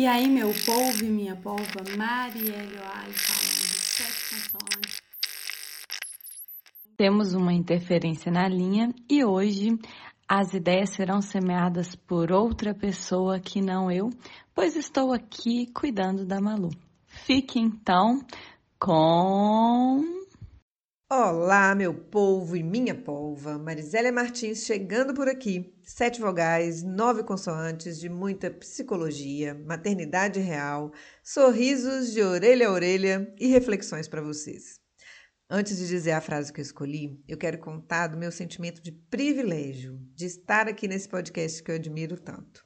E aí, meu povo e minha polva, Marielle Oali falando sete. Temos uma interferência na linha e hoje as ideias serão semeadas por outra pessoa que não eu, pois estou aqui cuidando da Malu. Fique então com Olá, meu povo e minha polva. Marisela Martins chegando por aqui. Sete vogais, nove consoantes de muita psicologia, maternidade real, sorrisos de orelha a orelha e reflexões para vocês. Antes de dizer a frase que eu escolhi, eu quero contar do meu sentimento de privilégio de estar aqui nesse podcast que eu admiro tanto.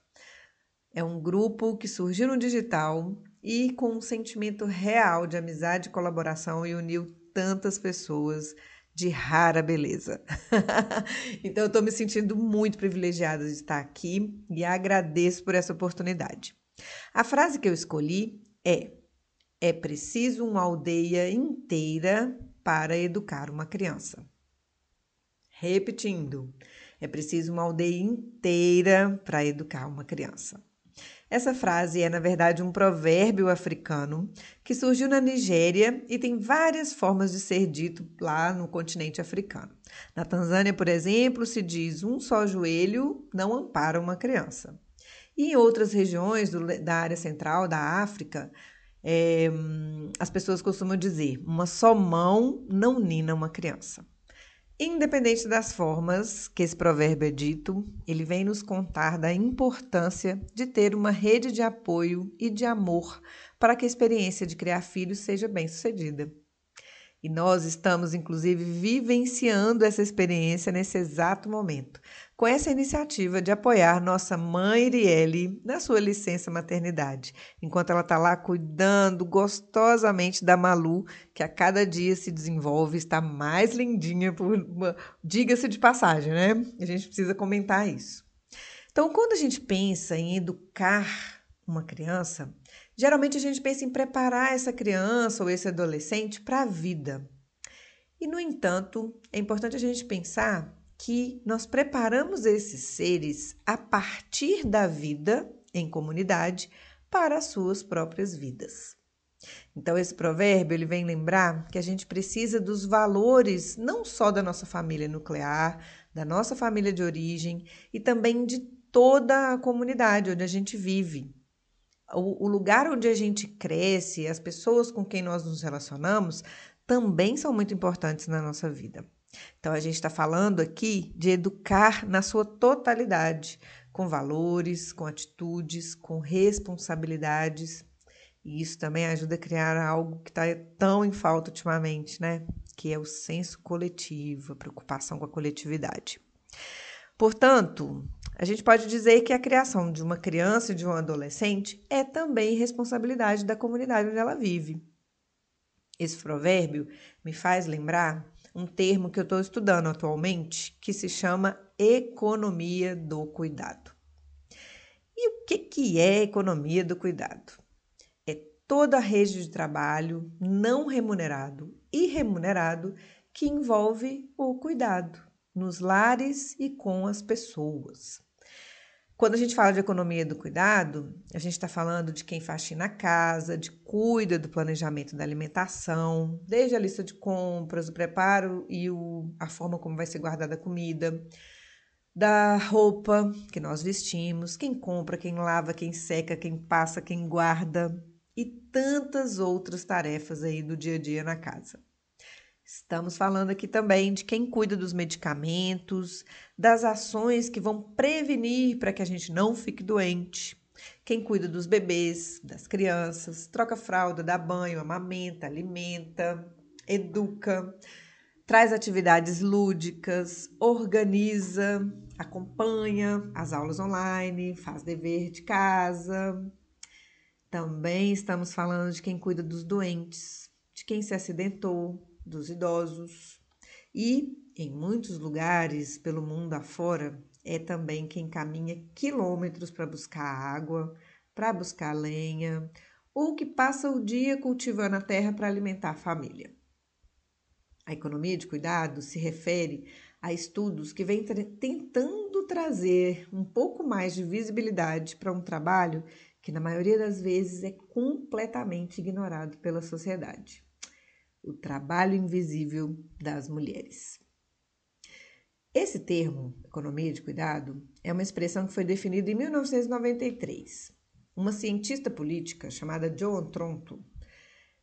É um grupo que surgiu no digital e com um sentimento real de amizade e colaboração e uniu tantas pessoas de rara beleza. então, eu estou me sentindo muito privilegiada de estar aqui e agradeço por essa oportunidade. A frase que eu escolhi é: É preciso uma aldeia inteira para educar uma criança. Repetindo, é preciso uma aldeia inteira para educar uma criança. Essa frase é, na verdade, um provérbio africano que surgiu na Nigéria e tem várias formas de ser dito lá no continente africano. Na Tanzânia, por exemplo, se diz um só joelho não ampara uma criança. E em outras regiões do, da área central da África, é, as pessoas costumam dizer: uma só mão não nina uma criança. Independente das formas que esse provérbio é dito, ele vem nos contar da importância de ter uma rede de apoio e de amor para que a experiência de criar filhos seja bem sucedida. E nós estamos, inclusive, vivenciando essa experiência nesse exato momento, com essa iniciativa de apoiar nossa mãe Iriele na sua licença maternidade, enquanto ela está lá cuidando gostosamente da Malu, que a cada dia se desenvolve, está mais lindinha, por diga-se de passagem, né? A gente precisa comentar isso. Então, quando a gente pensa em educar uma criança, Geralmente a gente pensa em preparar essa criança ou esse adolescente para a vida. E, no entanto, é importante a gente pensar que nós preparamos esses seres a partir da vida em comunidade para as suas próprias vidas. Então esse provérbio ele vem lembrar que a gente precisa dos valores não só da nossa família nuclear, da nossa família de origem e também de toda a comunidade onde a gente vive o, lugar onde a gente cresce, as pessoas com quem nós nos relacionamos, também são muito importantes na nossa vida. Então, a gente está falando aqui de educar na sua totalidade, com valores, com atitudes, com responsabilidades. E isso também ajuda a criar algo que está tão em falta ultimamente, né? Que é o senso coletivo, a preocupação com a coletividade. Portanto, a gente pode dizer que a criação de uma criança e de um adolescente é também responsabilidade da comunidade onde ela vive. Esse provérbio me faz lembrar um termo que eu estou estudando atualmente, que se chama economia do cuidado. E o que, que é economia do cuidado? É toda a rede de trabalho não remunerado e remunerado que envolve o cuidado nos lares e com as pessoas. Quando a gente fala de economia do cuidado, a gente está falando de quem faxina a casa, de cuida do planejamento da alimentação, desde a lista de compras, o preparo e o, a forma como vai ser guardada a comida, da roupa que nós vestimos, quem compra, quem lava, quem seca, quem passa, quem guarda e tantas outras tarefas aí do dia a dia na casa. Estamos falando aqui também de quem cuida dos medicamentos, das ações que vão prevenir para que a gente não fique doente. Quem cuida dos bebês, das crianças, troca fralda, dá banho, amamenta, alimenta, educa, traz atividades lúdicas, organiza, acompanha as aulas online, faz dever de casa. Também estamos falando de quem cuida dos doentes, de quem se acidentou, dos idosos e, em muitos lugares pelo mundo afora, é também quem caminha quilômetros para buscar água, para buscar lenha, ou que passa o dia cultivando a terra para alimentar a família. A economia de cuidado se refere a estudos que vêm tentando trazer um pouco mais de visibilidade para um trabalho que na maioria das vezes é completamente ignorado pela sociedade: o trabalho invisível das mulheres. Esse termo, economia de cuidado, é uma expressão que foi definida em 1993. Uma cientista política chamada Joan Tronto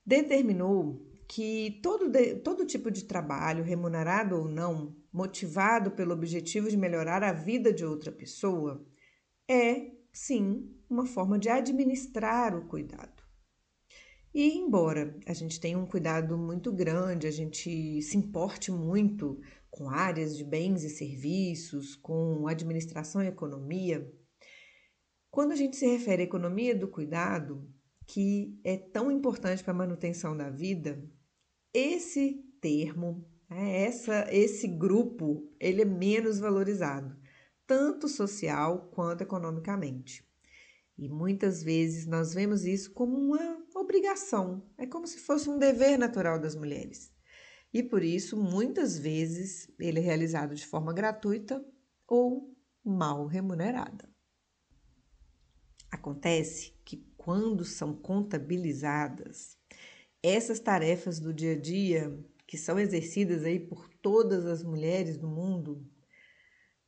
determinou que todo, de, todo tipo de trabalho, remunerado ou não, motivado pelo objetivo de melhorar a vida de outra pessoa, é, sim, uma forma de administrar o cuidado. E embora a gente tenha um cuidado muito grande, a gente se importe muito com áreas de bens e serviços, com administração e economia, quando a gente se refere à economia do cuidado, que é tão importante para a manutenção da vida, esse termo, né, essa, esse grupo, ele é menos valorizado, tanto social quanto economicamente. E muitas vezes nós vemos isso como uma obrigação, é como se fosse um dever natural das mulheres. E por isso, muitas vezes, ele é realizado de forma gratuita ou mal remunerada. Acontece que quando são contabilizadas, essas tarefas do dia a dia que são exercidas aí por todas as mulheres do mundo,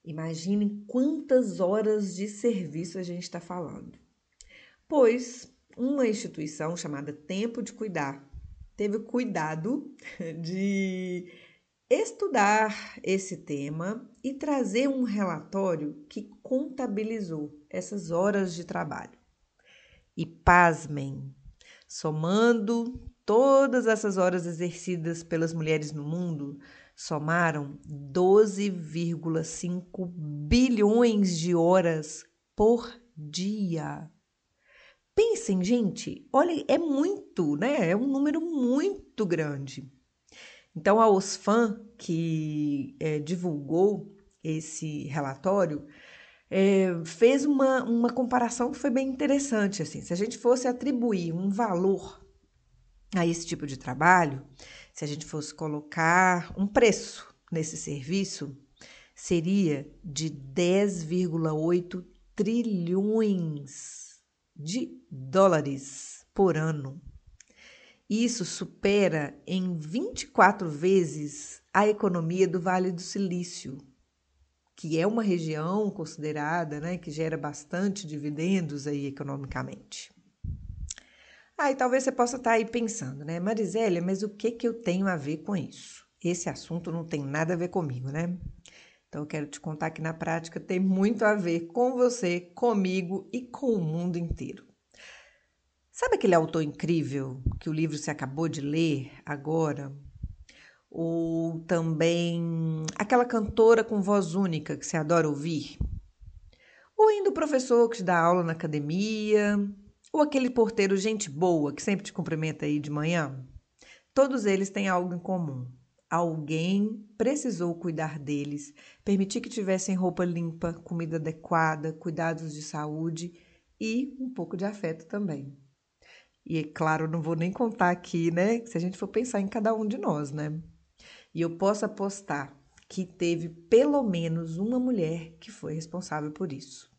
imaginem quantas horas de serviço a gente está falando. Pois uma instituição chamada Tempo de Cuidar teve o cuidado de estudar esse tema e trazer um relatório que contabilizou essas horas de trabalho. E pasmem, somando Todas essas horas exercidas pelas mulheres no mundo somaram 12,5 bilhões de horas por dia. Pensem, gente, olha, é muito, né? É um número muito grande. Então, a OSFAM, que é, divulgou esse relatório, é, fez uma, uma comparação que foi bem interessante. Assim, se a gente fosse atribuir um valor a esse tipo de trabalho, se a gente fosse colocar um preço nesse serviço, seria de 10,8 trilhões de dólares por ano. Isso supera em 24 vezes a economia do Vale do Silício, que é uma região considerada, né, que gera bastante dividendos aí economicamente. Aí talvez você possa estar tá aí pensando, né, Marisélia, mas o que que eu tenho a ver com isso? Esse assunto não tem nada a ver comigo, né? Então eu quero te contar que na prática tem muito a ver com você, comigo e com o mundo inteiro. Sabe aquele autor incrível que o livro você acabou de ler agora? Ou também aquela cantora com voz única que você adora ouvir? Ou ainda o professor que te dá aula na academia, ou aquele porteiro gente boa que sempre te cumprimenta aí de manhã? Todos eles têm algo em comum. Alguém precisou cuidar deles, permitir que tivessem roupa limpa, comida adequada, cuidados de saúde e um pouco de afeto também. E é claro, não vou nem contar aqui, né? Se a gente for pensar em cada um de nós, né? E eu posso apostar que teve pelo menos uma mulher que foi responsável por isso.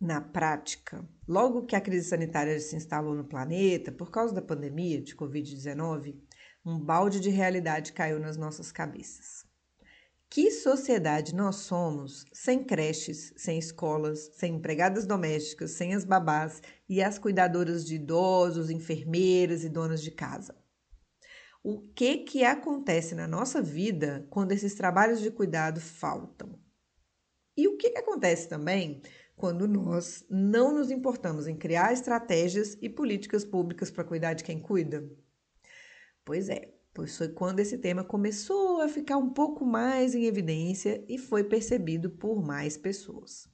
Na prática, logo que a crise sanitária se instalou no planeta, por causa da pandemia de Covid-19, um balde de realidade caiu nas nossas cabeças. Que sociedade nós somos sem creches, sem escolas, sem empregadas domésticas, sem as babás e as cuidadoras de idosos, enfermeiras e donas de casa? O que que acontece na nossa vida quando esses trabalhos de cuidado faltam? E o que, que acontece também quando nós não nos importamos em criar estratégias e políticas públicas para cuidar de quem cuida? Pois é, pois foi quando esse tema começou a ficar um pouco mais em evidência e foi percebido por mais pessoas.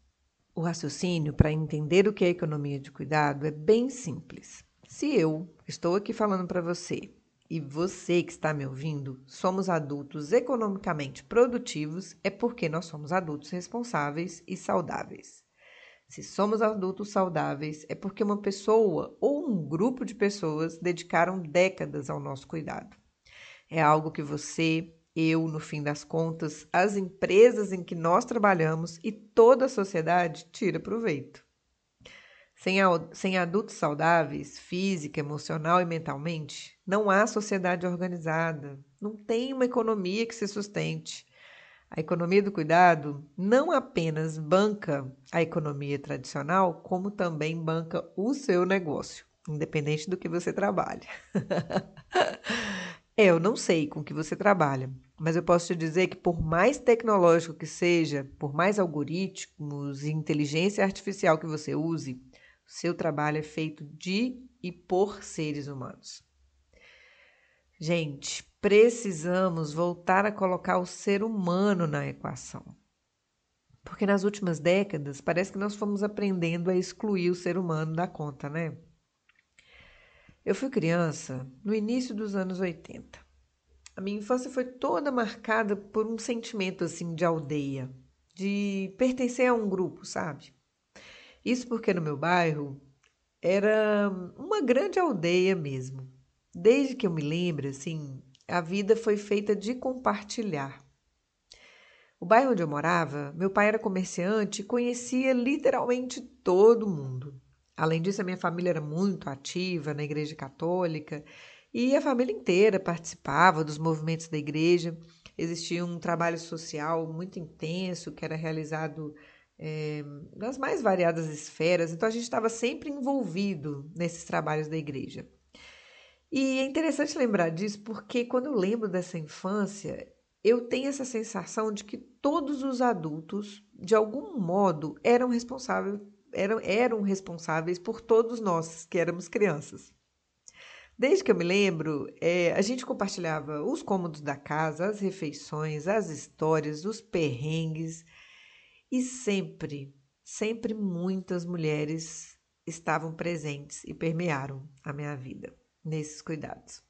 O raciocínio para entender o que é economia de cuidado é bem simples. Se eu estou aqui falando para você e você que está me ouvindo somos adultos economicamente produtivos, é porque nós somos adultos responsáveis e saudáveis. Se somos adultos saudáveis, é porque uma pessoa ou um grupo de pessoas dedicaram décadas ao nosso cuidado. É algo que você, eu, no fim das contas, as empresas em que nós trabalhamos e toda a sociedade tira proveito. Sem, sem adultos saudáveis, física, emocional e mentalmente, não há sociedade organizada, não tem uma economia que se sustente. A economia do cuidado não apenas banca a economia tradicional, como também banca o seu negócio, independente do que você trabalha. Eu não sei com que você trabalha, mas eu posso te dizer que, por mais tecnológico que seja, por mais algoritmos e inteligência artificial que você use, seu trabalho é feito de e por seres humanos. Gente, precisamos voltar a colocar o ser humano na equação. Porque nas últimas décadas parece que nós fomos aprendendo a excluir o ser humano da conta, né? Eu fui criança no início dos anos 80. A minha infância foi toda marcada por um sentimento assim de aldeia, de pertencer a um grupo, sabe? Isso porque no meu bairro era uma grande aldeia mesmo. Desde que eu me lembro, assim, a vida foi feita de compartilhar. O bairro onde eu morava, meu pai era comerciante e conhecia literalmente todo mundo. Além disso, a minha família era muito ativa na Igreja Católica e a família inteira participava dos movimentos da igreja. Existia um trabalho social muito intenso que era realizado é, nas mais variadas esferas, então a gente estava sempre envolvido nesses trabalhos da igreja. E é interessante lembrar disso porque quando eu lembro dessa infância, eu tenho essa sensação de que todos os adultos, de algum modo, eram responsáveis, eram, eram responsáveis por todos nós que éramos crianças. Desde que eu me lembro, é, a gente compartilhava os cômodos da casa, as refeições, as histórias, os perrengues. E sempre, sempre muitas mulheres estavam presentes e permearam a minha vida nesses cuidados.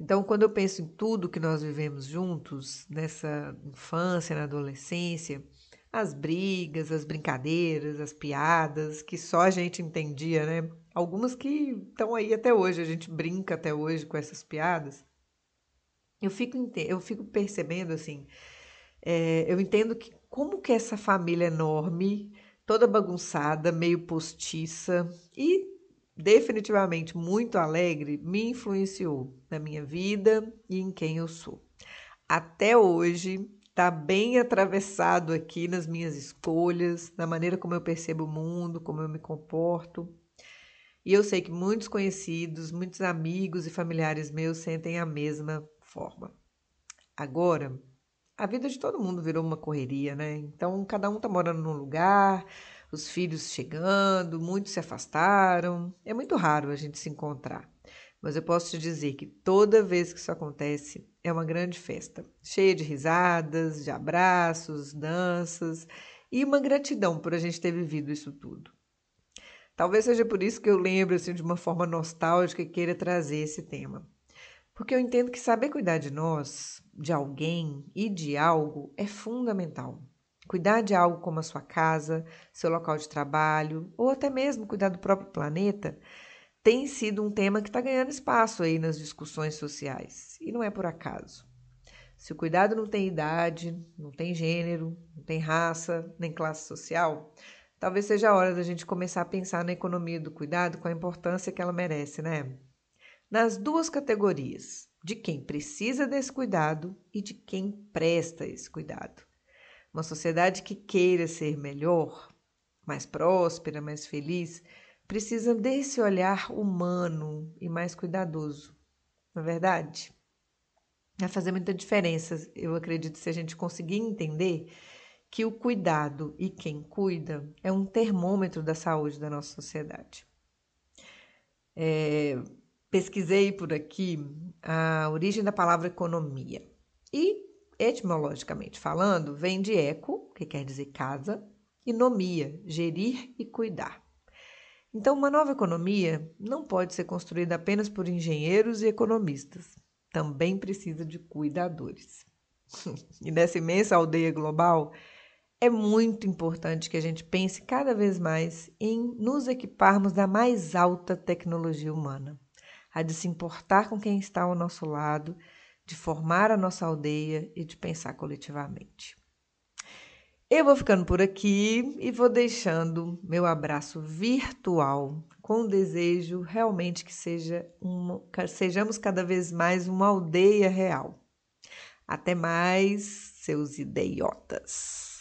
Então, quando eu penso em tudo que nós vivemos juntos, nessa infância, na adolescência, as brigas, as brincadeiras, as piadas, que só a gente entendia, né? Algumas que estão aí até hoje, a gente brinca até hoje com essas piadas. Eu fico, eu fico percebendo assim, é, eu entendo que como que essa família enorme, toda bagunçada, meio postiça e definitivamente muito alegre, me influenciou na minha vida e em quem eu sou. Até hoje, está bem atravessado aqui nas minhas escolhas, na maneira como eu percebo o mundo, como eu me comporto. E eu sei que muitos conhecidos, muitos amigos e familiares meus sentem a mesma forma. Agora, a vida de todo mundo virou uma correria, né? Então, cada um tá morando num lugar, os filhos chegando, muitos se afastaram. É muito raro a gente se encontrar. Mas eu posso te dizer que toda vez que isso acontece, é uma grande festa, cheia de risadas, de abraços, danças e uma gratidão por a gente ter vivido isso tudo. Talvez seja por isso que eu lembro assim de uma forma nostálgica e queira trazer esse tema. Porque eu entendo que saber cuidar de nós, de alguém e de algo é fundamental. Cuidar de algo como a sua casa, seu local de trabalho, ou até mesmo cuidar do próprio planeta, tem sido um tema que está ganhando espaço aí nas discussões sociais. E não é por acaso. Se o cuidado não tem idade, não tem gênero, não tem raça, nem classe social, talvez seja a hora da gente começar a pensar na economia do cuidado com a importância que ela merece, né? nas duas categorias, de quem precisa desse cuidado e de quem presta esse cuidado. Uma sociedade que queira ser melhor, mais próspera, mais feliz, precisa desse olhar humano e mais cuidadoso. Não é verdade? Vai fazer muita diferença, eu acredito, se a gente conseguir entender que o cuidado e quem cuida é um termômetro da saúde da nossa sociedade. É, pesquisei por aqui a origem da palavra economia. E, etimologicamente falando, vem de eco, que quer dizer casa, e nomia, gerir e cuidar. Então, uma nova economia não pode ser construída apenas por engenheiros e economistas. Também precisa de cuidadores. e nessa imensa aldeia global, é muito importante que a gente pense cada vez mais em nos equiparmos da mais alta tecnologia humana a de se importar com quem está ao nosso lado, de formar a nossa aldeia e de pensar coletivamente. Eu vou ficando por aqui e vou deixando meu abraço virtual com o desejo realmente que seja um, sejamos cada vez mais uma aldeia real. Até mais, seus idiotas.